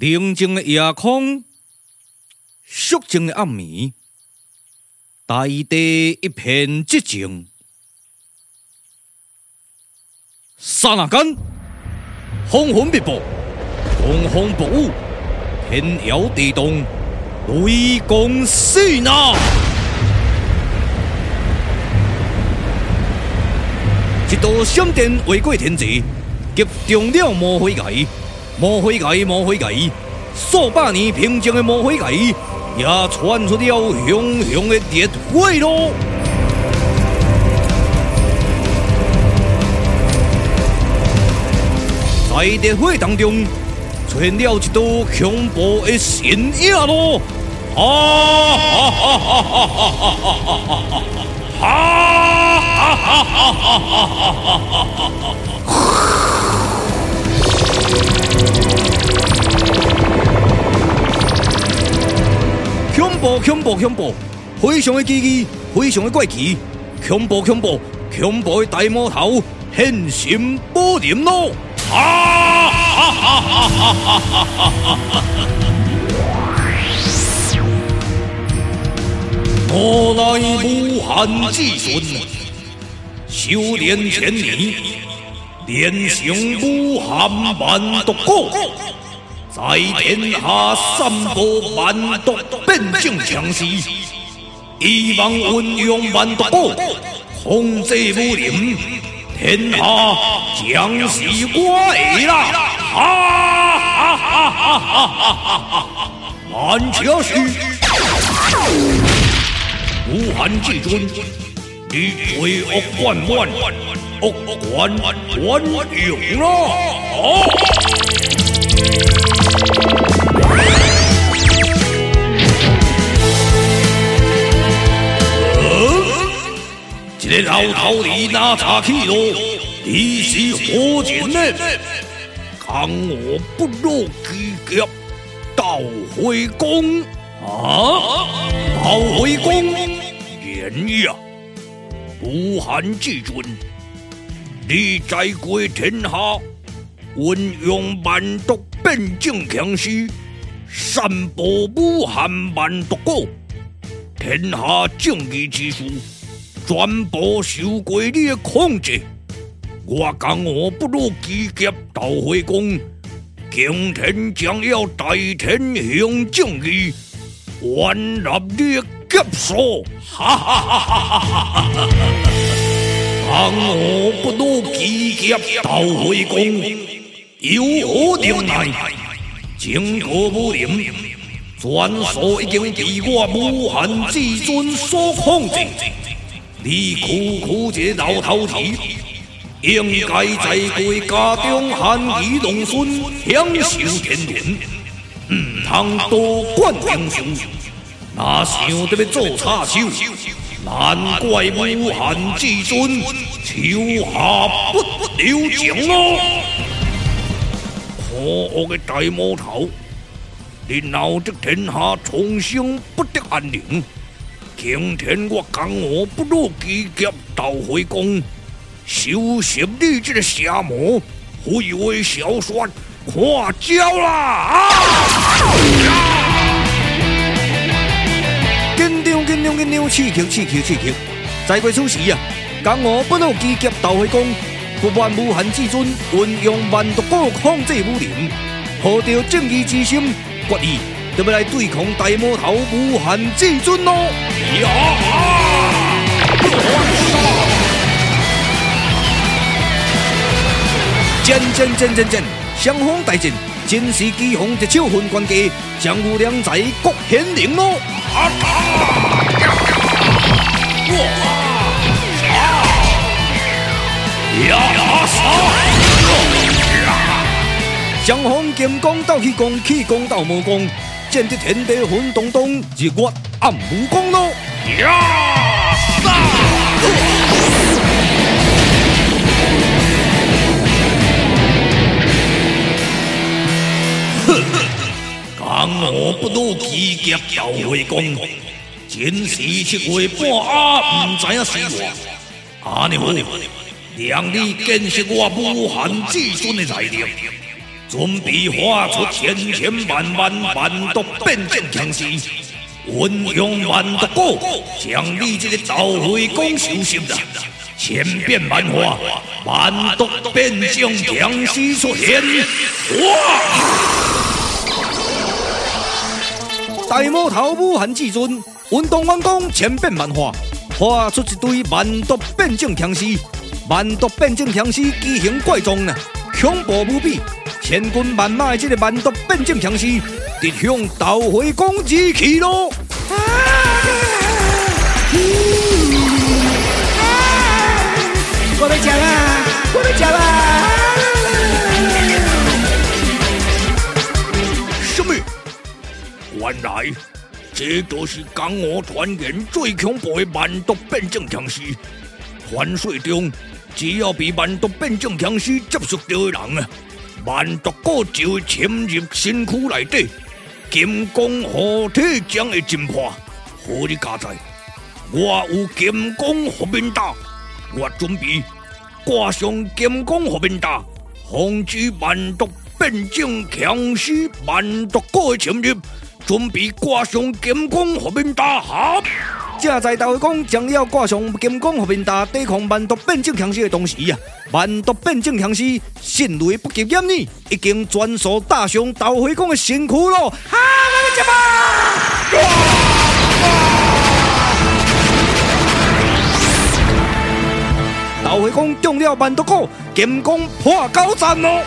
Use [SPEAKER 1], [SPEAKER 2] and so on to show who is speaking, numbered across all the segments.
[SPEAKER 1] 宁静的夜空，肃静的暗暝，大地一片寂静。刹那间，风云密布，狂风暴雨，天摇地动，雷公四呐！一道闪电划过天际，击中了魔灰崖。魔灰崖，魔灰崖，数百年平静的魔灰崖，也传出了熊熊的烈火咯。在烈火当中，出现了一道恐怖的身影咯！啊哈哈哈哈哈哈哈哈哈恐怖恐怖恐怖，非常的刺激，非常的怪奇，恐怖恐怖恐怖的大魔头现身报临咯！啊哈哈哈哈哈哈！我乃无限之尊，修炼千年，炼成无限万毒果，在天下散播万毒变种强势，希望运用万毒果控制武林。天下将是我的啦！啊哈哈哈哈哈哈！万家是无限至尊，你罪恶满满，恶贯满盈啦！老头李拿茶去喽，你是何人呢？看我不落机甲，到回宫啊！到回宫，言语啊！武汉至尊，你在归天下，运用万毒变正强师，散布武汉万毒果，天下正义之术。全部受过你的控制，我江湖不入奇劫盗灰功，今天将要代天行正义，完纳你的劫数！哈哈哈哈哈哈！江湖不入奇劫盗灰功，有何能耐？整个武林，全数已经被我无限至尊所控制。你区区一个老头子，应该在贵家中含飴弄孙，享受天伦，唔通多管闲事。哪想得要做插手？难怪武汉至尊手下不留情哦！可恶的大魔头，你闹得天下苍生不得安宁。今天我江湖不入奇劫盗灰功，收拾你这个邪魔，回味小说看招啦！紧张紧张紧张，刺激刺激刺激！在过此时啊，江湖不入奇劫盗灰功，不满无限至尊，运用万毒果控制武林，抱着正义之心，决意。要来对抗大魔头无限至尊咯！呀啊！战战战战战，双方大战，真是棋逢一手分关键，将有良才各显灵咯！啊啊！哇！呀啊！双方剑光斗气功，气功斗魔功。见得天地混动动，日月暗无光咯！呀！哼！江湖不入奇劫盗灰功，真是七月半啊！唔知影死我，阿牛，让你见识我无限至尊的财力。准备发出千千万万万毒变种强势，运用万毒果，将你这个捣灰公收拾了，千变万化，万毒变种强势出现，哇！大魔头武汉至尊，运动完工，千变万化，发出一堆万毒变种强势，万毒变种强势奇形怪状呢，恐怖无比。千军万马的这个万毒变种强势，直向捣灰公而去喽！
[SPEAKER 2] 我来讲啊，我来讲
[SPEAKER 1] 啊！什么？原来这都是江湖传言最恐怖的万毒变种强势。传说中，只要被万毒变种强势接触到的人啊！万毒果就会潜入身躯内底，金刚护体将会进化。好你加在，我有金刚护面大，我准备挂上金刚护面大，防止万毒变种强势，万毒果的潜入。准备挂上金刚护面大，好。正在捣灰公将要挂上金刚护面大，抵抗万毒变种强势的同时啊，万毒变种强势迅雷不及掩耳，已经全数打上捣灰公的身躯了。哈，来接吧！捣灰公中了万毒果，金刚破高战哦！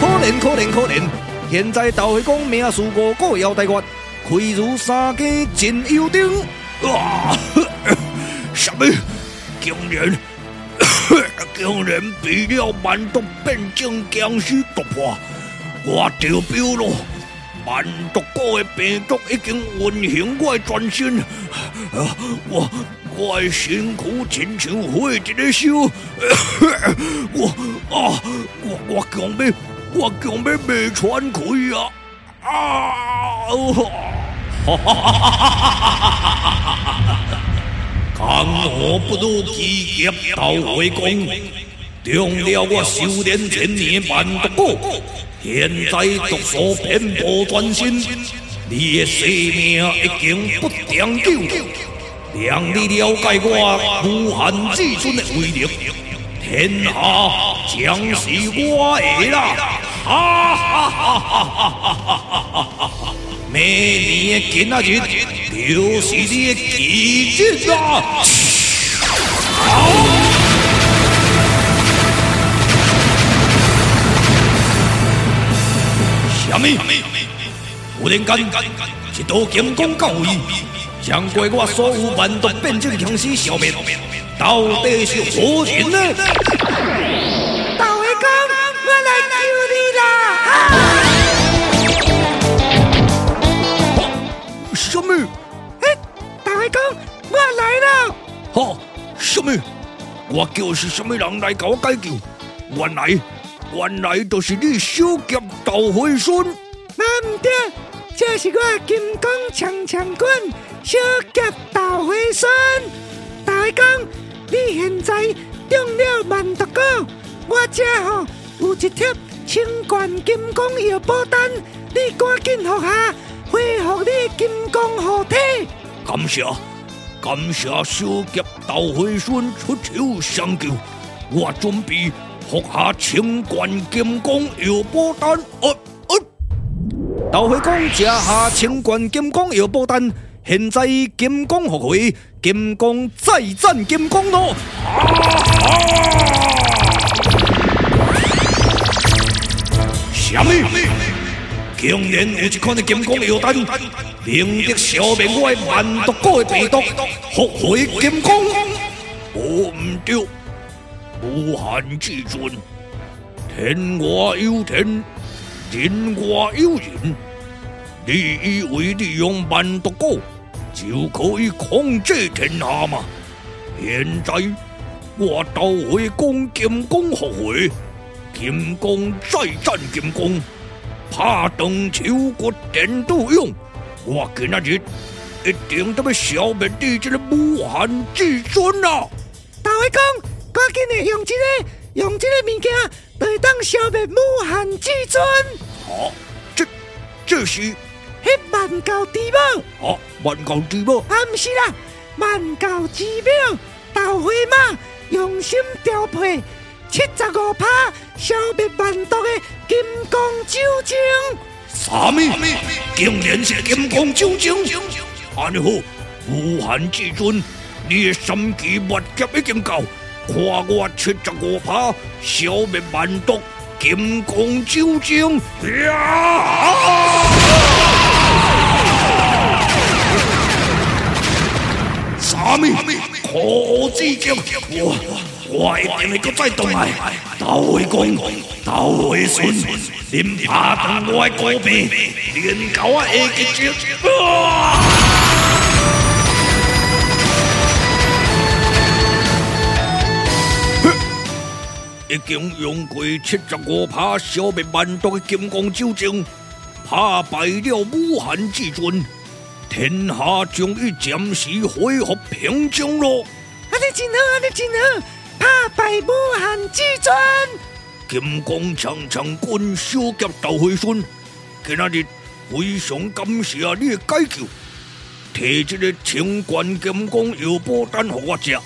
[SPEAKER 1] 可怜可怜可怜！现在捣灰公命属五个腰带月，亏如三家真幽灵。啊！什么？竟然竟然被了万毒变种僵尸突破！我丢标了，万毒国的病毒已经运行我的全身。啊！我我的身躯亲像火一个烧。我啊！我我讲咩？我强要未喘气啊！啊！哈哈哈！江湖不入奇劫捣灰公，中了我修炼千年万毒果，现在毒素遍布全身，你的性命已经不长久，让你了解我武汉至尊的威力。天下将是我的啦！哈哈哈哈哈哈！明年的今日就是你的忌日啦！好！什么？忽然间，一道金光降临，将过我所有万毒变种强尸消灭。到底是何人呢？哈，什么？我叫是什么人来给我解救？原来，原来都是你小劫捣灰孙。
[SPEAKER 2] 那唔对，这是我金刚强强棍小劫捣灰孙。捣灰公。你现在中了万毒果，我这吼有一贴清冠金刚药宝丹，你赶紧服下，恢复你金刚护体。
[SPEAKER 1] 感谢，感谢小劫捣灰孙出手相救，我准备服下清冠金刚药宝丹。哦哦，捣灰公吃下清冠金刚药宝丹。现在金刚复活，金刚再战金刚咯！什么？竟然有一款的金刚药丹，能得消灭我的万毒果的病毒，复活金刚？我唔对，武汉至尊，天外有天，人外有人。你以为利用万毒果就可以控制天下吗？现在我捣灰公金刚复活，金刚再战金刚，拍断手骨电都用。我今仔日一定得要消灭你这个武汉至尊啊！
[SPEAKER 2] 捣灰公，赶紧的用这个用这个物件来当消灭武汉至尊。
[SPEAKER 1] 好、啊，这这是
[SPEAKER 2] 迄万教之宝。
[SPEAKER 1] 好、啊，万教之宝。
[SPEAKER 2] 啊，不是啦，万教之庙豆花妈用心调配七十五趴消灭万毒的金刚酒精。
[SPEAKER 1] 啥物？竟然是金刚酒精？安尼好，武汉至尊，你的三级灭劫已经到。看我七十五趴消灭万毒金刚酒精！啥物？可知将我一定会再动来。豆花公，豆花孙，恁拍断我的高鼻，连搞我下结节。已经用过七十五趴消灭万毒的金刚酒精，打败了武汉至尊，天下终于暂时恢复平静了。
[SPEAKER 2] 啊，你真好，啊，你真好，打败武汉至尊。
[SPEAKER 1] 金刚长枪棍小夹豆花孙，今仔日非常感谢你的解救，提这个清冠金刚药宝丹给我吃。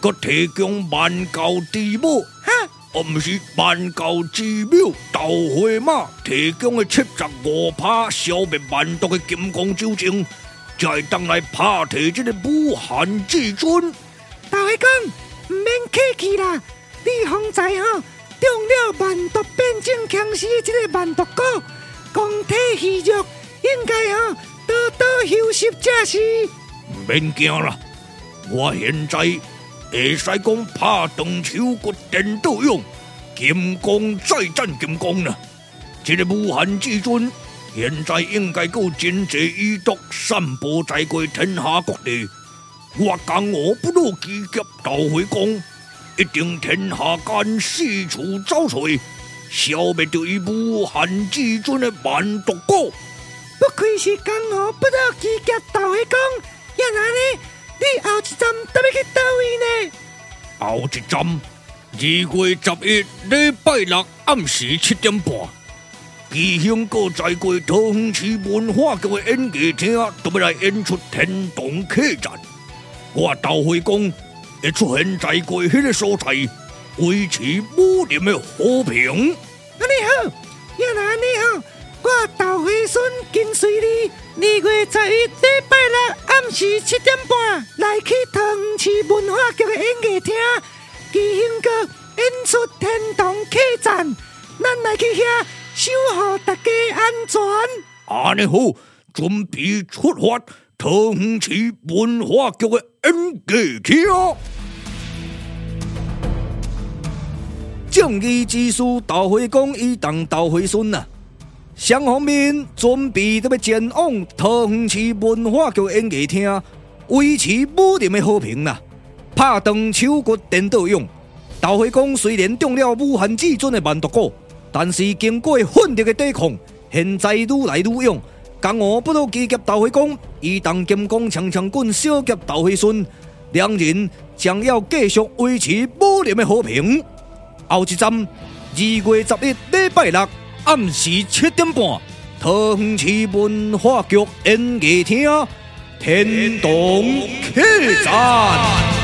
[SPEAKER 1] 佮提供万教之母，哈，而唔是万教之庙豆花妈提供的七十五趴消灭万毒的金刚酒精，就系当来拍提这个武汉至尊。
[SPEAKER 2] 豆花公唔免客气啦，你方才吼中了万毒变种僵尸的这个万毒果，光体虚弱，应该吼多多休息才是。
[SPEAKER 1] 唔免惊啦，我现在。会使讲拍断手骨颠倒用，金刚再战金刚呢？这个武汉至尊现在应该够真济余毒散布在过天下各地。我讲我不老奇侠豆花公，一定天下间四处找找，消灭掉伊武汉至尊的万毒果。
[SPEAKER 2] 不愧是江湖不老奇侠豆花公，要哪呢？你后一站要去倒位呢？
[SPEAKER 1] 后一站二月十一礼拜六暗时七点半，吉兴阁在过桃园市文化局的演艺厅，都要来演出《天动客栈》。我豆花公会出现在过迄个所在，维持武林的和平。
[SPEAKER 2] 啊，你好，也那你好，我豆花孙跟随你，二月十一礼拜六。暗时七点半来去桃园市文化局的演艺厅，举行个演出《天堂客栈》，咱来去遐守护大家安全。
[SPEAKER 1] 安尼好，准备出发，桃园市文化局的演艺厅。正义之师豆花公已当豆花孙呐。双方面准备都要前往桃园市文化局演艺厅，维持武林的和平啦。拍断手骨颠倒勇，豆花公虽然中了武汉至尊的万毒果，但是经过奋力的抵抗，现在愈来愈勇。江湖不老奇侠豆花公，伊当金刚长枪棍小杰斗起孙，两人将要继续维持武林的和平。后一站二月十一礼拜六。暗时七点半，桃园市文化局演艺厅，天童客栈。